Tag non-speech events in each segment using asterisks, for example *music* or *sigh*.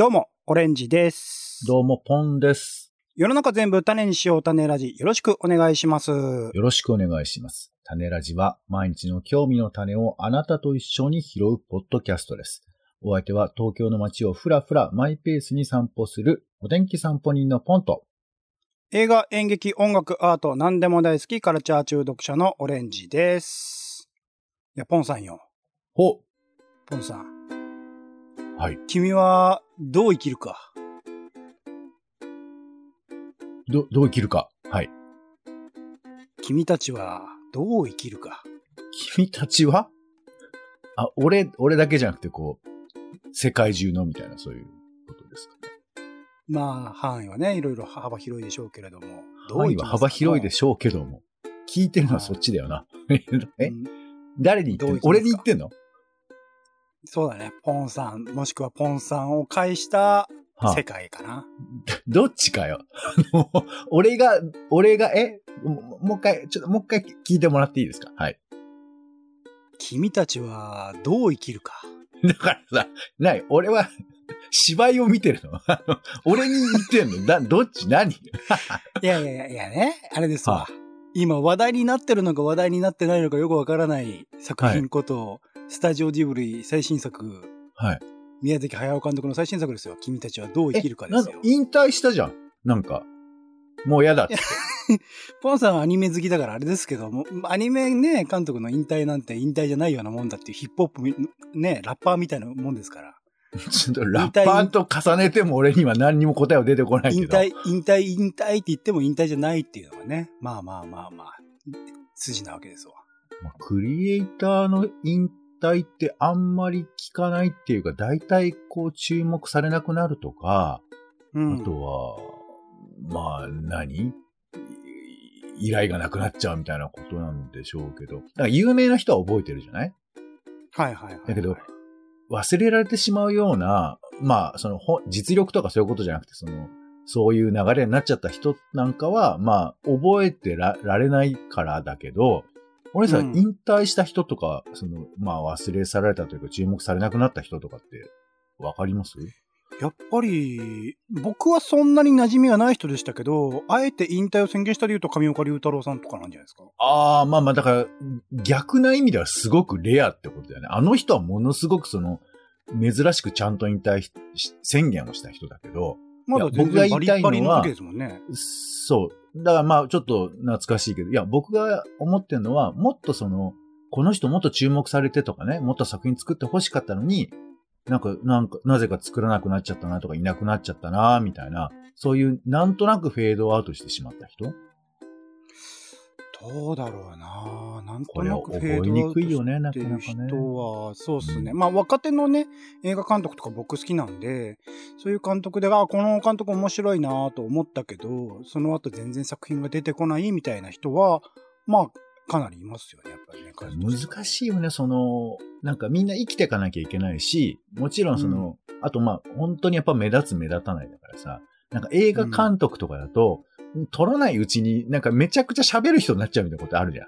どうも、オレンジです。どうも、ポンです。世の中全部種にしよう種ラジ。よろしくお願いします。よろしくお願いします。種ラジは毎日の興味の種をあなたと一緒に拾うポッドキャストです。お相手は東京の街をふらふらマイペースに散歩するお天気散歩人のポンと。映画、演劇、音楽、アート、何でも大好き、カルチャー中毒者のオレンジです。いや、ポンさんよ。ほポンさん。はい。君は、どう生きるか。ど、どう生きるか。はい。君たちは、どう生きるか。君たちは？あ、俺、俺だけじゃなくてこう、世界中のみたいなそういうことですかね。まあ、範囲はね、いろいろ幅広いでしょうけれども。どう範囲は幅広いでしょうけども。聞いてるのはそっちだよな。えうん *laughs* 誰に言ってんの？俺に言ってんの？そうだね。ポンさん、もしくはポンさんを介したはあ世界かな。*laughs* どっちかよ。あの、俺が、俺が、え？ももう一回、ちょっともう一回聞いてもらっていいですか？はい。君たちは、どう生きるか。*laughs* だからさ、ない、俺は、芝居を見てるの。あ *laughs* の俺に言ってんの。だ、どっち？何？いやいやいやいやね、あれですわ。は今話題になってるのか話題になってないのかよくわからない作品こと、スタジオジブリ最新作、はい。宮崎駿監督の最新作ですよ。君たちはどう生きるかですよ。引退したじゃん。なんか。もう嫌だって。*laughs* ポンさんはアニメ好きだからあれですけども、アニメね、監督の引退なんて引退じゃないようなもんだっていうヒップホップみね、ラッパーみたいなもんですから。*laughs* ちょっとラッパーと重ねても俺には何にも答えは出てこないけど。引退、引退、引退って言っても引退じゃないっていうのがね、まあまあまあまあ、筋なわけですわ。まあクリエイターの引退ってあんまり聞かないっていうか、大体こう注目されなくなるとか、うん。あとは、まあ何、い依頼がなくなっちゃうみたいなことなんでしょうけど。だから有名な人は覚えてるじゃないはいはいはい。だけど、忘れられてしまうような、まあ、その、ほ実力とかそういうことじゃなくて、その、そういう流れになっちゃった人なんかは、まあ、覚えてらられないからだけど、俺さ、うん引退した人とか、その、まあ、忘れ去られたというか、注目されなくなった人とかって、わかります？やっぱり、僕はそんなに馴染みがない人でしたけど、あえて引退を宣言したで言うと上岡龍太郎さんとかなんじゃないですか？ああ、まあまあ、だから、逆な意味ではすごくレアってことだよね。あの人はものすごくその、珍しくちゃんと引退し宣言をした人だけど、まだ僕が然バリ言いたいのはね。そう。だからまあ、ちょっと懐かしいけど、いや、僕が思ってるのは、もっとその、この人もっと注目されてとかね、もっと作品作って欲しかったのに、なんか、なんか、なぜか作らなくなっちゃったなとか、いなくなっちゃったな、みたいな、そういう、なんとなくフェードアウトしてしまった人どうだろうななんとなくフェードアウトにくいよね、なっていうかなかね。人は、そうっすね。まあ、若手のね、映画監督とか僕好きなんで、そういう監督で、あ、この監督面白いなと思ったけど、その後全然作品が出てこないみたいな人は、まあ、かなりいますよね、やっぱりね。難しいよね、その、なんかみんな生きていかなきゃいけないし、もちろんその、あとまあ、本当にやっぱ目立つ目立たないだからさ、なんか映画監督とかだと、撮らないうちになんかめちゃくちゃ喋る人になっちゃうみたいなことあるじゃん。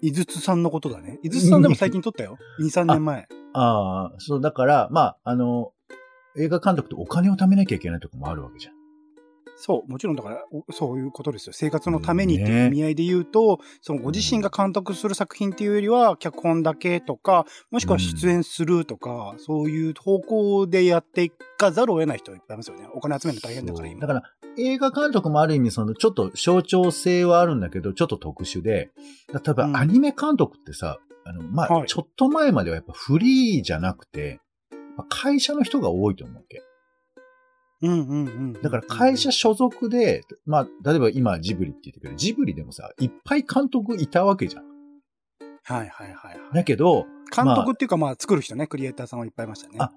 井筒さんのことだね。井筒さんでも最近撮ったよ。2、3年前。ああ、そう、だから、まあ、あの、映画監督ってお金を貯めなきゃいけないとこもあるわけじゃん。そう、もちろんだから、おそういうことですよ。生活のためにっていう意味合いで言うと、そのご自身が監督する作品っていうよりは、脚本だけとか、もしくは出演するとか、そういう方向でやっていかざるを得ない人いっぱいいますよね。お金集めるの大変だから今。だから、映画監督もある意味、その、ちょっと象徴性はあるんだけど、ちょっと特殊で、例えばうんアニメ監督ってさ、あの、まあ、はいちょっと前まではやっぱフリーじゃなくて、まあ会社の人が多いと思うわけ。うんうんうん。だから会社所属で、まあ、例えば今ジブリって言ってるけど、ジブリでもさ、いっぱい監督いたわけじゃん。はいはいはいはい。だけど、監督っていうかまあ作る人ね、クリエイターさんはいっぱいいましたね。あ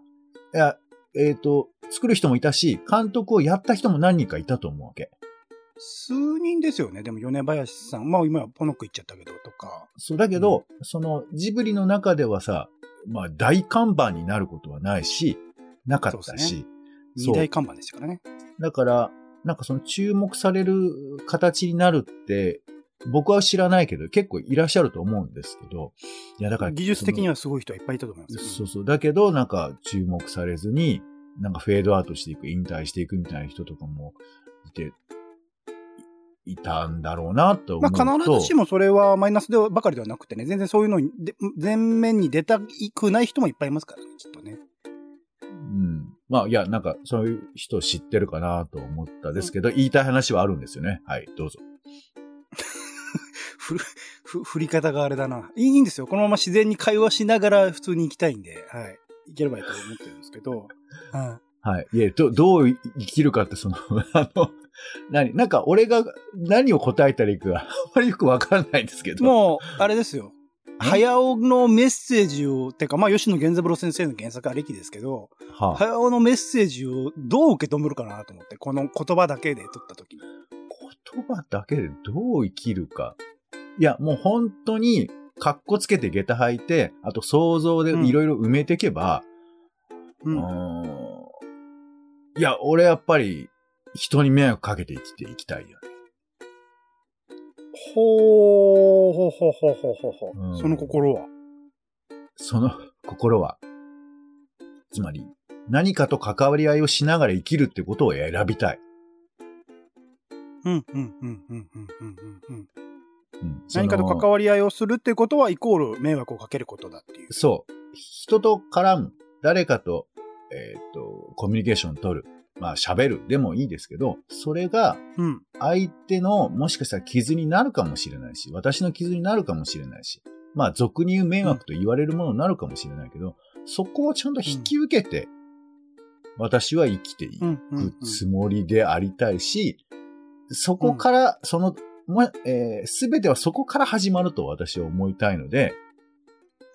いや、えっ、と、作る人もいたし、監督をやった人も何人かいたと思うわけ。数人ですよね。でも米林さん、まあ今はポノク行っちゃったけどとか。そう、だけど、そのジブリの中ではさ、まあ大看板になることはないし、なかったし、二大看板でしたからね。だから、なんかその注目される形になるって、僕は知らないけど、結構いらっしゃると思うんですけど、いやだから、技術的にははすごい人はいっぱいいたと思いますよ。そうそう。だけど、なんか注目されずに、なんかフェードアウトしていく、引退していくみたいな人とかもいて、いたんだろうなと思うと。まあ必ずしもそれはマイナスでばかりではなくてね、全然そういうのにで、前面に出たくない人もいっぱいいますからね、きっとね。うん。まあ、いや、なんか、そういう人知ってるかなと思ったですけど、言いたい話はあるんですよね。はい、どうぞ。*laughs* ふ、ふ、振り方があれだな。いいんですよ。このまま自然に会話しながら普通に行きたいんで、はい。いければいいと思ってるんですけど。う *laughs* ん。はい。いえ、ど、どう生きるかって、その、*laughs* あの、何なんか、俺が何を答えたらいいかが、あまりよくわからないんですけど。もう、あれですよ。早尾のメッセージを、てか、まあ、吉野源三郎先生の原作ありきですけど、はあ、早尾のメッセージをどう受け止めるかなと思って、この言葉だけで取ったときに。言葉だけでどう生きるか。いや、もう本当に、かっこつけて下駄履いて、あと想像でいろいろ埋めていけば、うん。うーんいや、俺やっぱり、人に迷惑かけて生きていきたいよね。ほー、ほほほほほほ、うんその心は？その心は、つまり、何かと関わり合いをしながら生きるってことを選びたい。うん、うん、うん、うん、うん、うん、うん。うん何かと関わわり合いをするってことは、イコール迷惑をかけることだっていう。そう。人と絡む。誰かと、えっ、と、コミュニケーション取る。まあ、喋るでもいいですけど、それがうん。相手のもしかしたら傷になるかもしれないし、私の傷になるかもしれないし、まあ、俗に言う迷惑と言われるものになるかもしれないけど、そこをちゃんと引き受けて、私は生きていく。つもりでありたいし、そこから、その、ま、えすべてはそこから始まると私は思いたいので、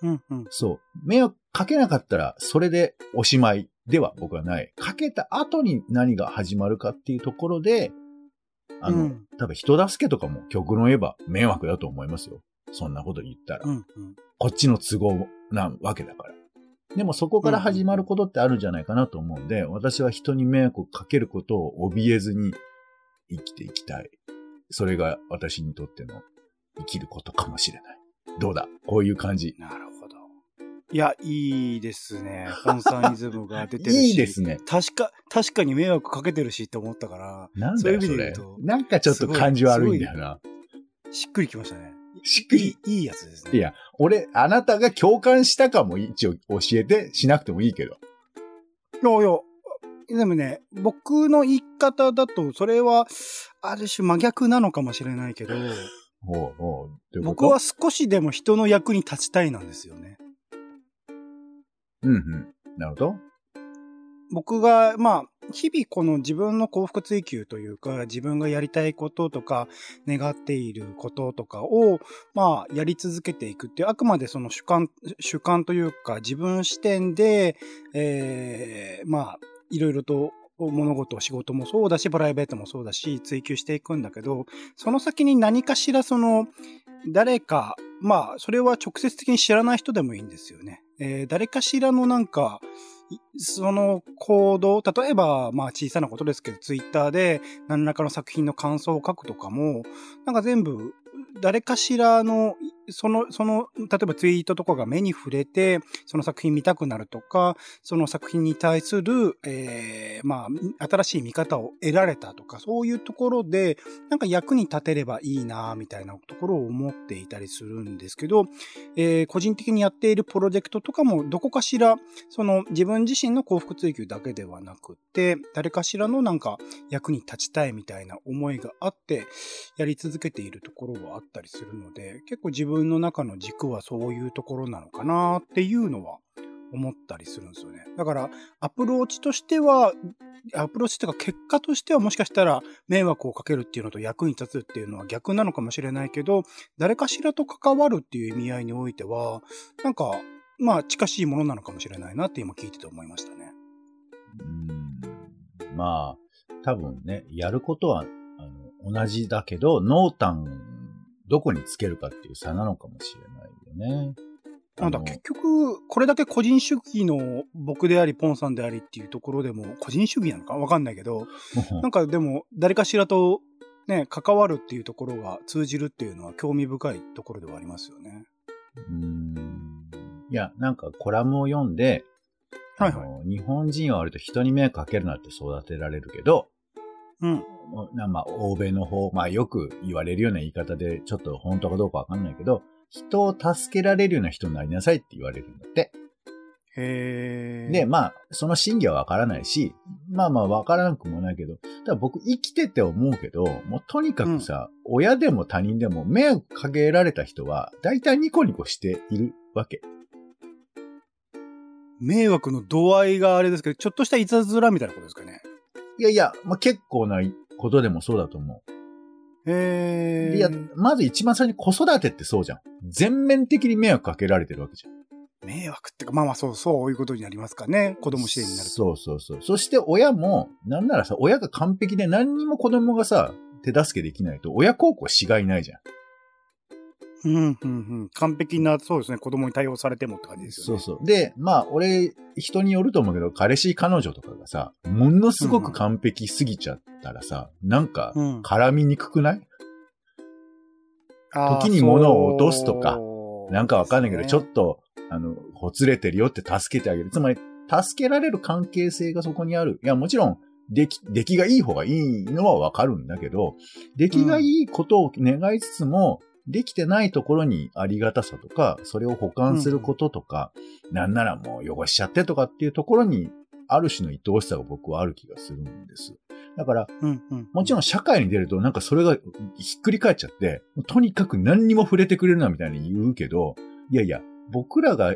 うん、うん。そう。迷惑かけなかったら、それでおしまいでは僕はない。かけた後に何が始まるかっていうところで、あの、うん多分人助けとかも極論言えば迷惑だと思いますよ。そんなこと言ったら。うん、うん。こっちの都合なわけだから。でもそこから始まることってあるんじゃないかなと思うんで、私は人に迷惑をかけることを怯えずに生きていきたい。それが私にとっての生きることかもしれない。どうだ？こういう感じ。なるほど。いや、いいですね。コンサーニズムが出てるし。*laughs* いいですね。確か、確かに迷惑かけてるしって思ったから、なんだよそれ味で言うと。なんかちょっと感じ悪いんだよな。しっくりきましたね。しっくりいい、いいやつですね。いや、俺、あなたが共感したかも一応教えて、しなくてもいいけど。いやいや、でもね、僕の言い方だと、それは、ある種真逆なのかもしれないけど、ほうほう。僕は、少しでも人の役に立ちたいなんですよね。うんうん。なるほど。僕が、まあ、日々この自分の幸福追求というか、自分がやりたいこととか、願っていることとかを、まあ、やり続けていくっていう、あくまでその主観、主観というか、自分視点で、ええまあ、いろいろと物事、仕事もそうだし、プライベートもそうだし、追求していくんだけど、その先に何かしらその、誰か、まあ、それは直接的に知らない人でもいいんですよね。えー誰かしらのなんか、その行動、例えば、まあ小さなことですけど、ツイッターで何らかの作品の感想を書くとかも、なんか全部、誰かしらの、その、その、例えばツイートとかが目に触れて、その作品見たくなるとか、その作品に対する、えーまあ、新しい見方を得られたとか、そういうところで、なんか役に立てればいいな、みたいなところを思っていたりするんですけど、えー個人的にやっているプロジェクトとかも、どこかしら、その自分自身の幸福追求だけではなくて、誰かしらのなんか役に立ちたいみたいな思いがあって、やり続けているところはあったりするので、結構自分分の中の軸はそういうところなのかなっていうのは思ったりするんですよね。だから、アプローチとしては、アプローチというか結果としてはもしかしたら迷惑をかけるっていうのと役に立つっていうのは逆なのかもしれないけど、誰かしらと関わるっていう意味合いにおいては、なんか、まあ近しいものなのかもしれないなって今聞いてて思いましたね。うんまあ、多分ね、やることは、あの、同じだけど、濃淡、どこにつけるかっていう差なのかもしれないよね。なんだ、結局、これだけ個人主義の僕であり、ポンさんでありっていうところでも、個人主義なのかわかんないけど、*laughs* なんかでも、誰かしらとね、関わるっていうところが通じるっていうのは興味深いところではありますよね。うんいや、なんかコラムを読んで、はいはい。日本人は割と人に迷惑かけるなって育てられるけど、うん。なまあ、欧米の方、まあよく言われるような言い方で、ちょっと本当かどうかわかんないけど、人を助けられるような人になりなさいって言われるんだって。へー。で、まあ、その真偽はわからないし、まあまあわからなくもないけど、ただ僕生きてて思うけど、もうとにかくさ、親でも他人でも迷惑かけられた人は、大体ニコニコしているわけ。迷惑の度合いがあれですけど、ちょっとしたいたずらみたいなことですかね。いやいや、まあ結構なことでもそうだと思う。へー。いや、まず一番最初に子育てってそうじゃん。全面的に迷惑かけられてるわけじゃん。迷惑ってか、まあまあそう、そういうことになりますかね。子供支援になると。そうそうそう。そして親も、なんならさ、親が完璧で何にも子供がさ、手助けできないと、親孝行しがいないじゃん。うん、うん、うん。完璧な、そうですね。子供に対応されてもって感じですよね。そうそう。で、まあ、俺、人によると思うけど、彼氏、彼女とかがさ、ものすごく完璧すぎちゃったらさ、なんか、うん。絡みにくくない？あー時に物を落とすとかなんかわかんないけど、ちょっと、あの、ほつれてるよって助けてあげる。つまり、助けられる関係性がそこにある。いや、もちろん、出来、出来がいい方がいいのはわかるんだけど、出来がいいことを願いつつも、できてないところにありがたさとか、それを保管することとか、なんならもう汚しちゃってとかっていうところに、ある種の愛おしさが僕はある気がするんです。だから、うん、うん。もちろん社会に出るとなんかそれがひっくり返っちゃって、とにかく何にも触れてくれるなみたいに言うけど、いやいや、僕らが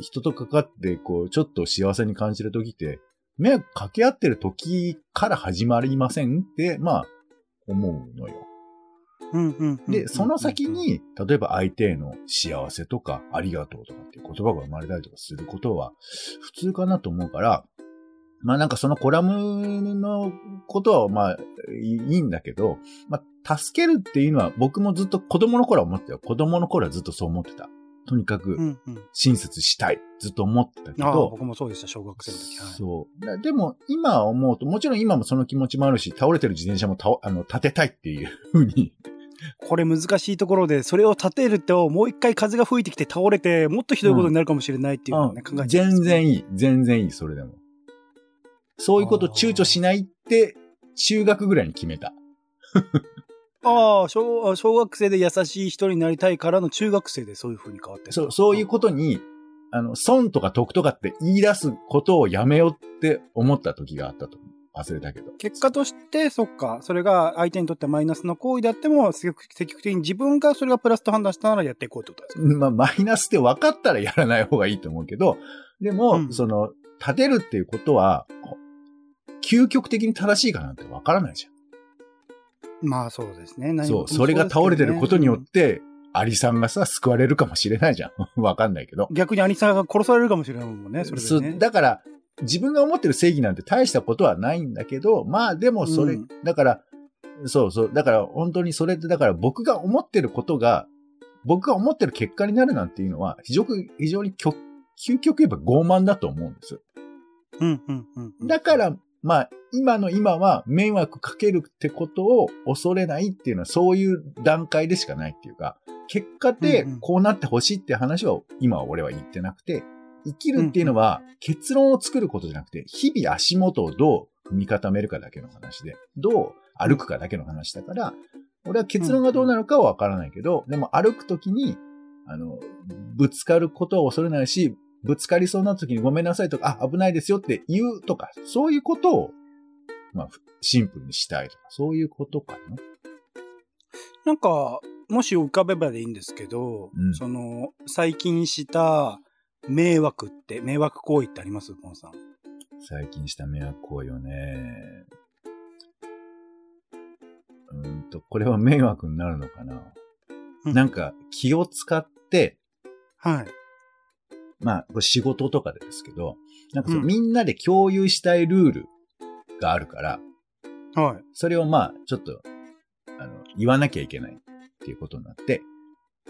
人と関わって、こう、ちょっと幸せに感じる時って、迷惑かけ合ってる時から始まりませんって、まあ、思うのよ。で、その先に、例えば相手への幸せとか、ありがとうとかっていう言葉が生まれたりとかすることは、普通かなと思うから、まあなんかそのコラムのことはまあいいんだけど、まあ助けるっていうのは僕もずっと子供の頃は思ってたよ。子供の頃はずっとそう思ってた。とにかく。親切したい。ずっと思ってたけああ、ど、僕もそうでした、小学生の時。はい。そう。だでも、今思うと、もちろん今もその気持ちもあるし、倒れてる自転車も倒あの立てたいっていうふうにこれ難しいところで、それを立てると、もう一回風が吹いてきて倒れて、もっとひどいことになるかもしれないっていうのをね、考えちゃいます全然いい。全然いい、それでも。そういうこと躊躇しないって、中学ぐらいに決めた。*laughs* ああ、小学生で優しい人になりたいからの中学生でそういう風に変わってるそう、そういうことに、あの、損とか得とかって言い出すことをやめようって思った時があったと思う。忘れたけど。結果として、そっか、それが相手にとってマイナスの行為であっても、積極的に自分がそれがプラスと判断したならやっていこうってことですか？まあ、マイナスって分かったらやらない方がいいと思うけど、でも、うんその、立てるっていうことは、究極的に正しいかなんて分からないじゃん。まあそうですね。何そう、それが倒れてることによっですて、アリさんがさ、救われるかもしれないじゃん。わかんないけど。逆に兄さんが殺されるかもしれないもんね、それそうでね。だから、自分が思ってる正義なんて大したことはないんだけど、まあでもそれ、うんだから、そうそう、だから本当にそれって、だから僕が思ってることが、僕が思ってる結果になるなんていうのは、非常に、非常に極究極言えば傲慢だと思うんです。うん、うん、うん。だから、まあ、今の今は迷惑かけるってことを恐れないっていうのはそういう段階でしかないっていうか、結果でうんうんこうなってほしいって話は今は俺は言ってなくて、生きるっていうのは結論を作ることじゃなくて、日々足元をどう踏み固めるかだけの話で、どう歩くかだけの話だから、俺は結論がどうなるかはわからないけど、でも歩くときに、あの、ぶつかることを恐れないし、ぶつかりそうな時にごめんなさいとか、あ、危ないですよって言うとか、そういうことを、まあ、シンプルにしたいとか、そういうことかな。なんか、もし浮かべばでいいんですけど、うんその、最近した迷惑って、迷惑行為ってあります？ポンさん。最近した迷惑行為をね。うーんと、これは迷惑になるのかな。うんなんか、気を使って、はい。まあ、これ仕事とかでですけど、なんかそう、うんみんなで共有したいルールがあるから、はい。それをまあ、ちょっと、あの、言わなきゃいけないっていうことになって、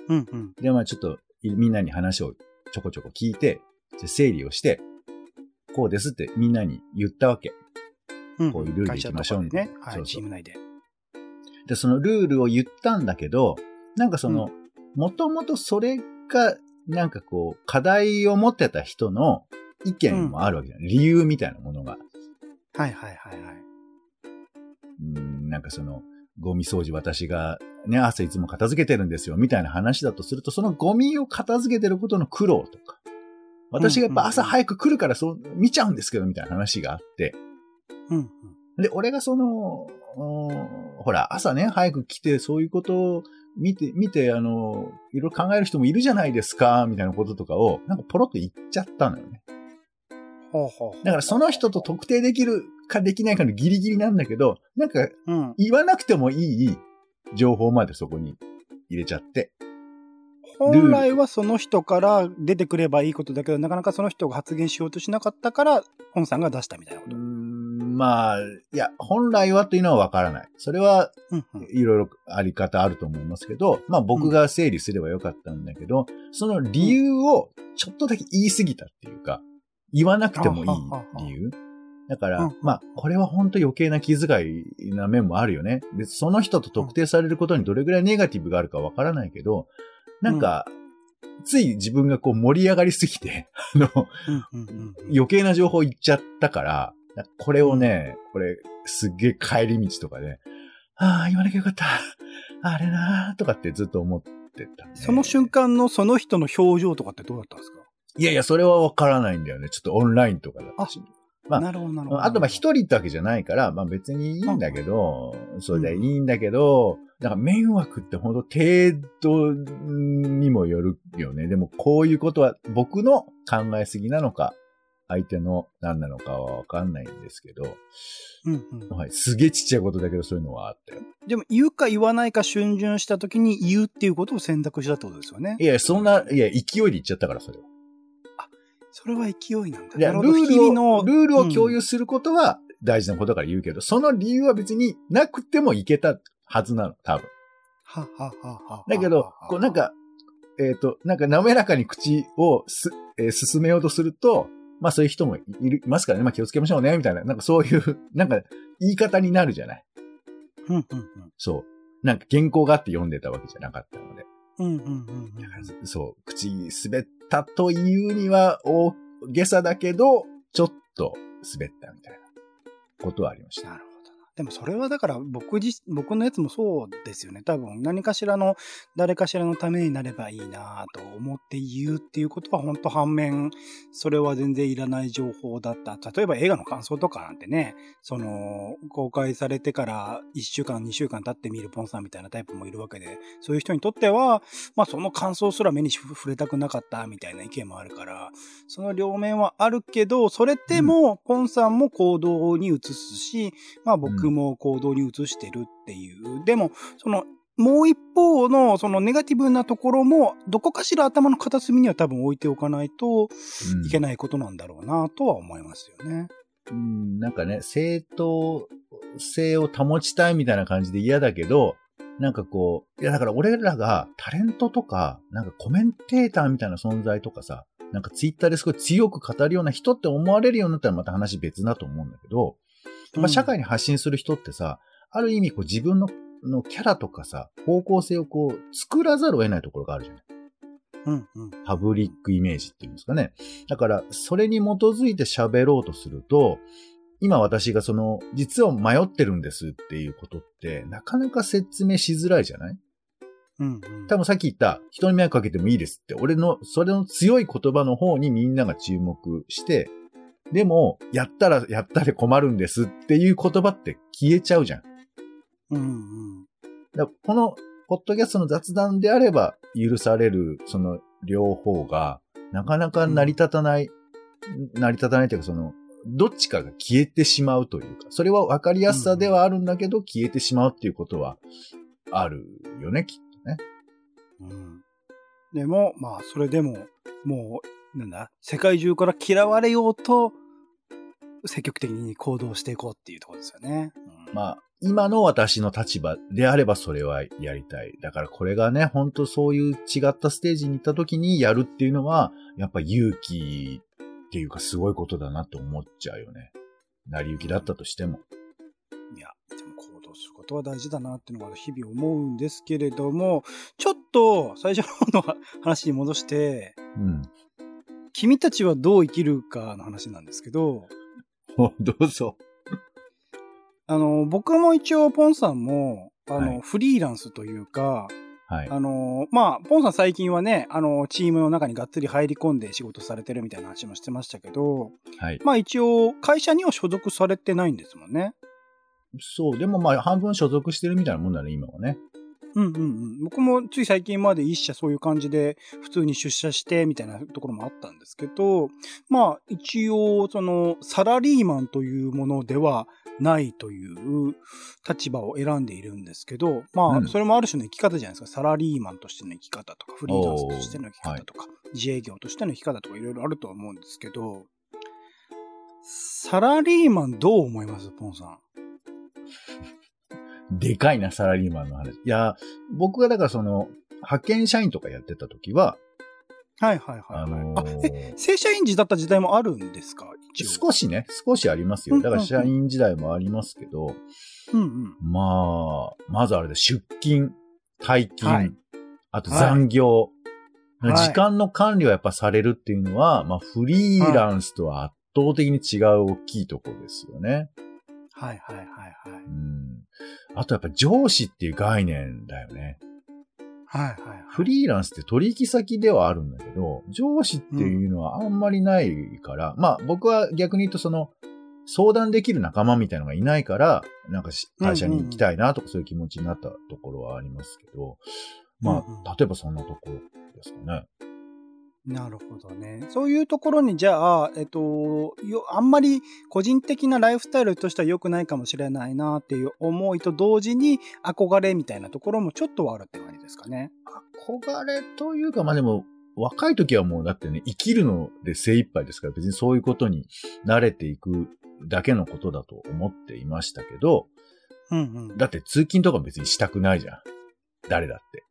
うんうん。で、まあちょっと、いみんなに話をちょこちょこ聞いて、整理をして、こうですってみんなに言ったわけ。うんこういうルールでいきましょう会社とかでね。はい、そうそうチーム内で。で、そのルールを言ったんだけど、なんかその、もともとそれが、なんかこう、課題を持ってた人の、意見もあるわけじゃん。理由みたいなものが。はいはいはいはい。うん、なんかその、ゴミ掃除私がね、朝いつも片付けてるんですよ、みたいな話だとすると、そのゴミを片付けてることの苦労とか、私がやっぱ朝早く来るからそう見ちゃうんですけど、みたいな話があって、うんうん。で、俺がその、うんほら、朝ね、早く来て、そういうことを見て、見て、あの、いろいろ考える人もいるじゃないですか、みたいなこととかを、なんかポロッと言っちゃったのよね。ほうほうほう。だからその人と特定できるかできないかのギリギリなんだけど、なんかうん。言わなくてもいい情報までそこに入れちゃって。本来はその人から出てくればいいことだけど、なかなかその人が発言しようとしなかったから、本さんが出したみたいなこうーと。んまあ、いや、本来はというのはわからない。それはうんうん。いろいろあり方あると思いますけど、まあ僕が整理すればよかったんだけど、その理由をちょっとだけ言い過ぎたっていうか、言わなくてもいい理由。だから、うんまあ、これは本当余計な気遣いな面もあるよね。別にその人と特定されることにどれぐらいネガティブがあるかわからないけど、なんか、つい自分がこう盛り上がりすぎて、*laughs* あの、うんうんうんうん。余計な情報言っちゃったから、これをね、これ、すっげえ帰り道とかで、ああ、言わなきゃよかった。あれなーとかってずっと思ってた、ね。その瞬間のその人の表情とかってどうだったんですか？いやいや、それはわからないんだよね。ちょっとオンラインとかだったし。まあなるほど、なるほど。あと、まあ、一人ってわけじゃないから、まあ別にいいんだけど、それでいいんだけど、なんか迷惑って本当程度にもよるよね。でもこういうことは僕の考えすぎなのか、相手の何なのかはわかんないんですけど、うんうん。はい、すげえちっちゃいことだけどそういうのはあったよ。でも、言うか言わないか逡巡した時に言うっていうことを選択したってことですよねい。や、そんな、いや、勢いで言っちゃったから、それは。それは勢いなんだ。いや、ルールを。ルールを共うん有することは大事なことだから言うけど、その理由は別になくてもいけたはずなの、多分。はははは。だけど、こうなん、か、えっ、と、なんか滑らかに口をす、えー進めようとすると、まあそういう人もいる、いますからね。まあ気をつけましょうね、みたいな。なんかそういう、なんか言い方になるじゃない。うんうんそう。なんか原稿があって読んでたわけじゃなかったので。うん。うんうんうんうん。だからそう、口滑ったというには大げさだけど、ちょっと滑ったみたいなことはありました。でもそれはだから僕自、僕のやつもそうですよね。多分何かしらの、誰かしらのためになればいいなと思って言うっていうことは本当反面、それは全然いらない情報だった。例えば映画の感想とかなんてね、その、公開されてから1週間、2週間経って見るポンさんみたいなタイプもいるわけで、そういう人にとっては、まあその感想すら目に触れたくなかったみたいな意見もあるから、その両面はあるけど、それでも、ポンさんも行動に移すし、まあ僕も行動に移してるっていう。でも、その、もう一方の、そのネガティブなところも、どこかしら頭の片隅には多分置いておかないとうんいけないことなんだろうなとは思いますよね。うん、なんかね、正当性を保ちたいみたいな感じで嫌だけど、なんかこう、いやだから俺らがタレントとか、なんかコメンテーターみたいな存在とかさ、なんかツイッターですごい強く語るような人って思われるようになったらまた話別だと思うんだけど、まあ、社会に発信する人ってさ、ある意味こう自分ののキャラとかさ、方向性をこう作らざるを得ないところがあるじゃない。うんうん。パブリックイメージっていうんですかね。だから、それに基づいて喋ろうとすると、今私がその、実は迷ってるんですっていうことって、なかなか説明しづらいじゃない？うんうん。多分さっき言った、人に迷惑かけてもいいですって、俺の、それの強い言葉の方にみんなが注目して、でも、やったら、やったら困るんですっていう言葉って消えちゃうじゃん。うんうん。この、ポッドキャストの雑談であれば許される、その両方が、なかなか成り立たない、成り立たないというか、その、どっちかが消えてしまうというか、それは分かりやすさではあるんだけど、消えてしまうっていうことはあるよね、きっとね。うん。でも、まあ、それでも、もう、なんだ、世界中から嫌われようと、積極的に行動していこうっていうところですよね。うん、まあ、今の私の立場であればそれはやりたい。だからこれがね、本当そういう違ったステージに行った時にやるっていうのは、やっぱ勇気っていうかすごいことだなって思っちゃうよね。成り行きだったとしても。いや、でも行動することは大事だなっていうのが日々思うんですけれども、ちょっと最初の方の話に戻して、うん。君たちはどう生きるかの話なんですけど、*laughs* どうぞ。あの、僕も一応、ポンさんも、あの、はいフリーランスというか、はい。あの、まあ、ポンさん最近はね、あの、チームの中にがっつり入り込んで仕事されてるみたいな話もしてましたけど、はい。まあ一応、会社には所属されてないんですもんね。そう。でもまあ、半分所属してるみたいなもんだね、今はね。うんうんうん。僕もつい最近まで一社そういう感じで普通に出社してみたいなところもあったんですけど、まあ一応そのサラリーマンというものではないという立場を選んでいるんですけど、まうんあそれもある種の生き方じゃないですか。サラリーマンとしての生き方とか、フリーランスとしての生き方とか、自営業としての生き方とかいろいろあるとは思うんですけど、サラリーマンどう思いますポンさん？でかいな、サラリーマンの話。いや、僕がだからその、派遣社員とかやってた時は、はいはいはい、はい。あのあ、え、正社員時だった時代もあるんですか？一応。少しね、少しありますよ。だから社員時代もありますけど、うんうん。まあ、まずあれで出勤、退勤、はいあと残業、はい時間の管理はやっぱされるっていうのは、まあフリーランスとは圧倒的に違う大きいところですよね。はいはいはいはい。うん。あとやっぱ上司っていう概念だよね。はいはい。フリーランスって取引先ではあるんだけど、上司っていうのはあんまりないから、まあ僕は逆に言うとその、相談できる仲間みたいなのがいないから、なんかし会社に行きたいなとかそういう気持ちになったところはありますけど、まうんうんあ、例えばそんなところですかね。なるほどね。そういうところに、じゃあ、えっと、よ、あんまり個人的なライフスタイルとしては良くないかもしれないなっていう思いと同時に憧れみたいなところもちょっとはあるって感じですかね。憧れというか、まあでも、若い時はもうだってね、生きるので精一杯ですから、別にそういうことに慣れていくだけのことだと思っていましたけど、うんうん。だって通勤とか別にしたくないじゃん。誰だって。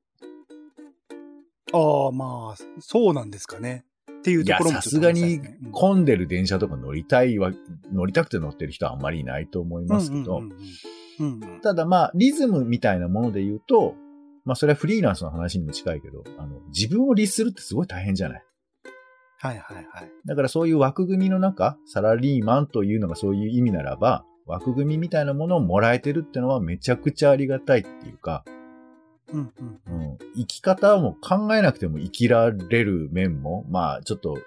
ああ、まあ、そうなんですかね。っていうところもさすがに混んでる電車とか乗りたいわ、乗りたくて乗ってる人はあんまりいないと思いますけど。ただまあ、リズムみたいなもので言うと、まあそれはフリーランスの話にも近いけど、あの、自分を律するってすごい大変じゃない。はいはいはい。だからそういう枠組みの中、サラリーマンというのがそういう意味ならば、枠組みみたいなものをもらえてるってのはめちゃくちゃありがたいっていうか、うん。うん。うん、生き方も考えなくても生きられる面も、まあちょっと、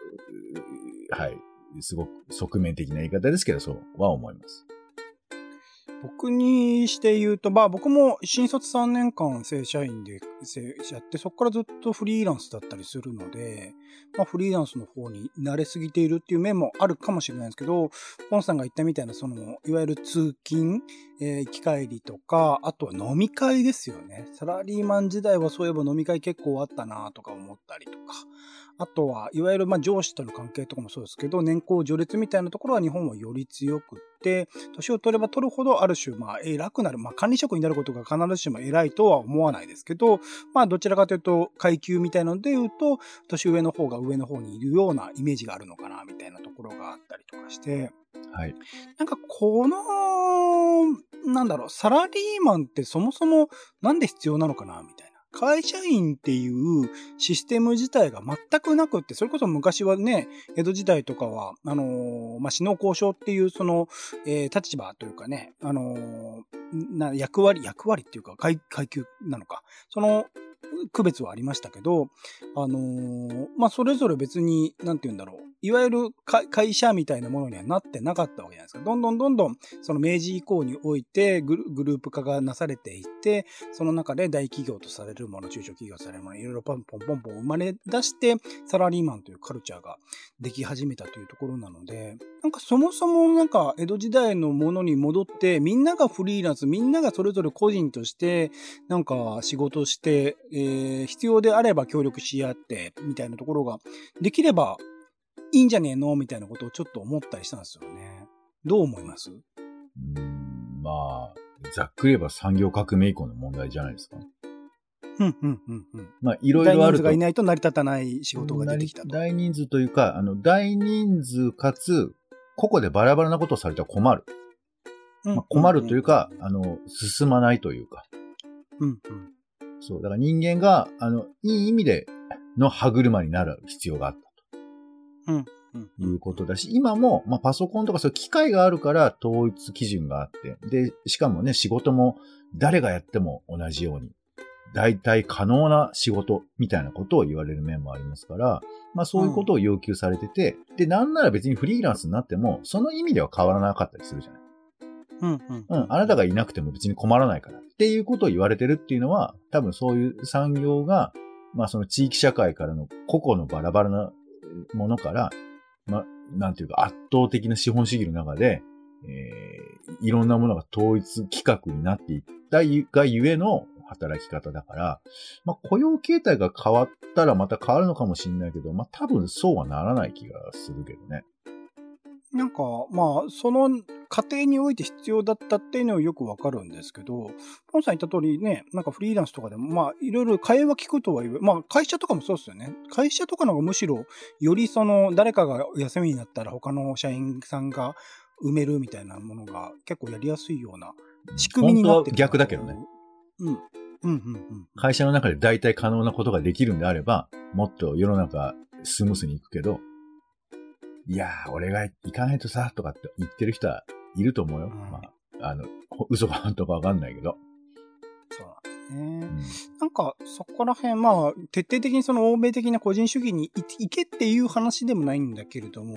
はい、すごく側面的な言い方ですけど、そうは思います。僕にして言うと、まあ僕も新卒3年間正社員でやって、そこからずっとフリーランスだったりするので、まあフリーランスの方に慣れすぎているっていう面もあるかもしれないんですけど、ポンさんが言ったみたいな、その、いわゆる通勤、えー行き帰りとか、あとは飲み会ですよね。サラリーマン時代はそういえば飲み会結構あったなとか思ったりとか。あとは、いわゆるまあ上司との関係とかもそうですけど、年功序列みたいなところは日本はより強くって、年を取れば取るほどある種、まあ偉くなる、まあ管理職になることが必ずしも偉いとは思わないですけど、まあどちらかというと階級みたいなので言うと、年上の方が上の方にいるようなイメージがあるのかな、みたいなところがあったりとかして、はい。なんかこの、なんだろう、サラリーマンってそもそもなんで必要なのかな、みたいな。会社員っていうシステム自体が全くなくって、それこそ昔はね、江戸時代とかは、あのーまあ、死の交渉っていうその、えー立場というかね、あのーな役割、役割っていうか階階級なのか、その区別はありましたけど、あのーまあ、それぞれ別に、なんて言うんだろう、いわゆる会社みたいなものにはなってなかったわけじゃないですか。どんどんどんどん、その明治以降においてグループ化がなされていって、その中で大企業とされるもの、中小企業とされるもの、いろいろポンポンポンポン生まれ出して、サラリーマンというカルチャーができ始めたというところなので、なんかそもそもなんか江戸時代のものに戻って、みんながフリーランス、みんながそれぞれ個人として、なんか仕事して、えー必要であれば協力し合って、みたいなところができればいいんじゃねえの？みたいなことをちょっと思ったりしたんですよね。どう思います？うーんまあ、ざっくり言えば産業革命以降の問題じゃないですか。うん、うん、うん、うん。まあ、いろい大ろあると。人数がいないと成り立たない仕事が出てきたと。大人数というか、あの、大人数かつ、個々でバラバラなことをされたら困る。まあ、困るというか、あの、進まないというか。うん、うん。そう。だから人間が、あの、いい意味での歯車になる必要があった。いうことだし、今も、まあ、パソコンとかそういう機械があるから統一基準があって、で、しかもね、仕事も誰がやっても同じように、大体可能な仕事みたいなことを言われる面もありますから、まあそういうことを要求されてて、で、なんなら別にフリーランスになっても、その意味では変わらなかったりするじゃない。うん。うん。うん、あなたがいなくても別に困らないから。っていうことを言われてるっていうのは、多分そういう産業が、まあその地域社会からの個々のバラバラなものから、まあ、なんていうか圧倒的な資本主義の中で、えーいろんなものが統一規格になっていったがゆえの働き方だから、まあ雇用形態が変わったらまた変わるのかもしれないけど、まあ多分そうはならない気がするけどね。なんか、まあ、その過程において必要だったっていうのはよくわかるんですけど、ポンさん言った通りね、なんかフリーランスとかでも、まあ、いろいろ会話聞くとは言う。まあ、会社とかもそうですよね。会社とかの方がむしろ、よりその、誰かが休みになったら他の社員さんが埋めるみたいなものが結構やりやすいような仕組みになってる。本当は逆だけどね。。うん。うん、うん、うん。会社の中で大体可能なことができるんであれば、もっと世の中スムースにいくけど、いやー、俺が行かないとさ、とかって言ってる人はいると思うよ。うんまあ、あの、ほ嘘か本当かわかんないけど。そうなんうですね。んなんか、そこら辺、まあ、徹底的にその欧米的な個人主義にいいけっていう話でもないんだけれども、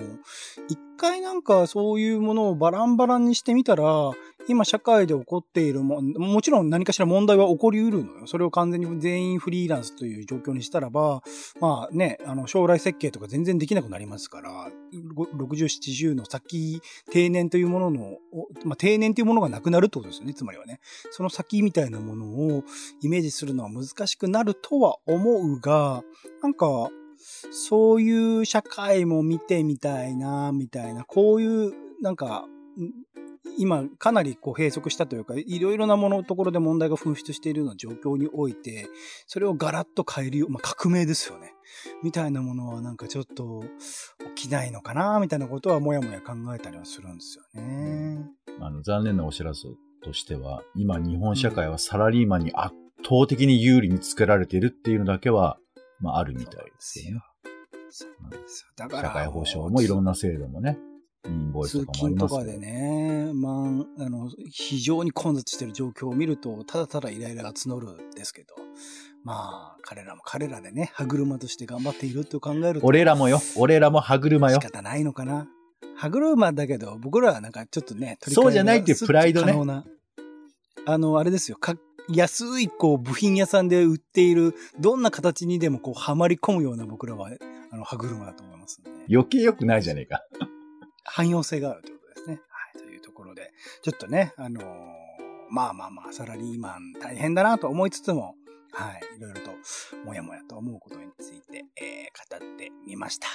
一回なんかそういうものをバランバランにしてみたら、今社会で起こっているも、もちろん何かしら問題は起こりうるのよ。それを完全に全員フリーランスという状況にしたらば、まあね、あの、将来設計とか全然できなくなりますから、60、70の先、定年というものの、まあ定年というものがなくなるってことですよね、つまりはね。その先みたいなものをイメージするのは難しくなるとは思うが、なんか、そういう社会も見てみたいな、みたいな、こういう、なんか、今、かなりこう閉塞したというか、いろいろなものところで問題が噴出しているような状況において、それをガラッと変えるよう、まあ、革命ですよね。みたいなものはなんかちょっと起きないのかな、みたいなことはもやもや考えたりはするんですよね。あの、残念なお知らせとしては、今日本社会はサラリーマンに圧倒的に有利に作られているっていうのだけは、まああるみたいですよね。そうなんですよ。だから、社会保障もいろんな制度もね、インボイス通とかもありますけど。勤とかでね、まあ、あの、非常に混雑してる状況を見ると、ただただイライラが募るんですけど、まあ、彼らも彼らでね、歯車として頑張っていると考えると、俺らもよ、俺らも歯車よ。仕。方ないのかな。歯車だけど、僕らはなんかちょっとね、取りそうじゃないっていうプライドね。あの、あれですよ、か安いこう部品屋さんで売っている、どんな形にでもこうはまり込むような僕らは、あの、歯車だと思いますんで、余計良くないじゃねえか。汎用性があるということですね。はい。というところで、ちょっとね、あのーまあまあまあ、サラリーマン大変だなと思いつつも、はい。いろいろと、もやもやと思うことについて、えー、語ってみました。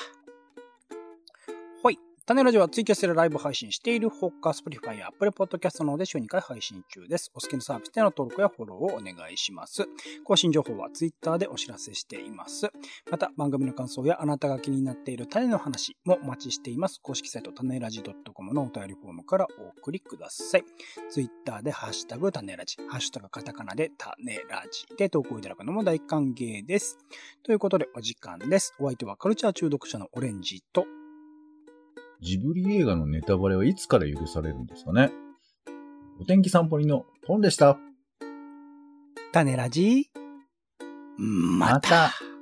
ほい。種ラジオはツイキャスでライブ配信しているほか、Spotify や Apple Podcast などで週2回配信中です。お好きなサービスでの登録やフォローをお願いします。更新情報は Twitter でお知らせしています。また、番組の感想やあなたが気になっている種の話もお待ちしています。公式サイト、種ラジ .com のお便りフォームからお送りください。Twitter でハッシュタグ種ラジ、ハッシュタグカタカナで種ラジで投稿いただくのも大歓迎です。ということで、お時間です。お相手はカルチャー中毒者のオレンジと、ジブリ映画のネタバレはいつから許されるんですかね？お天気散歩人のポンでした。種ラジ、また。また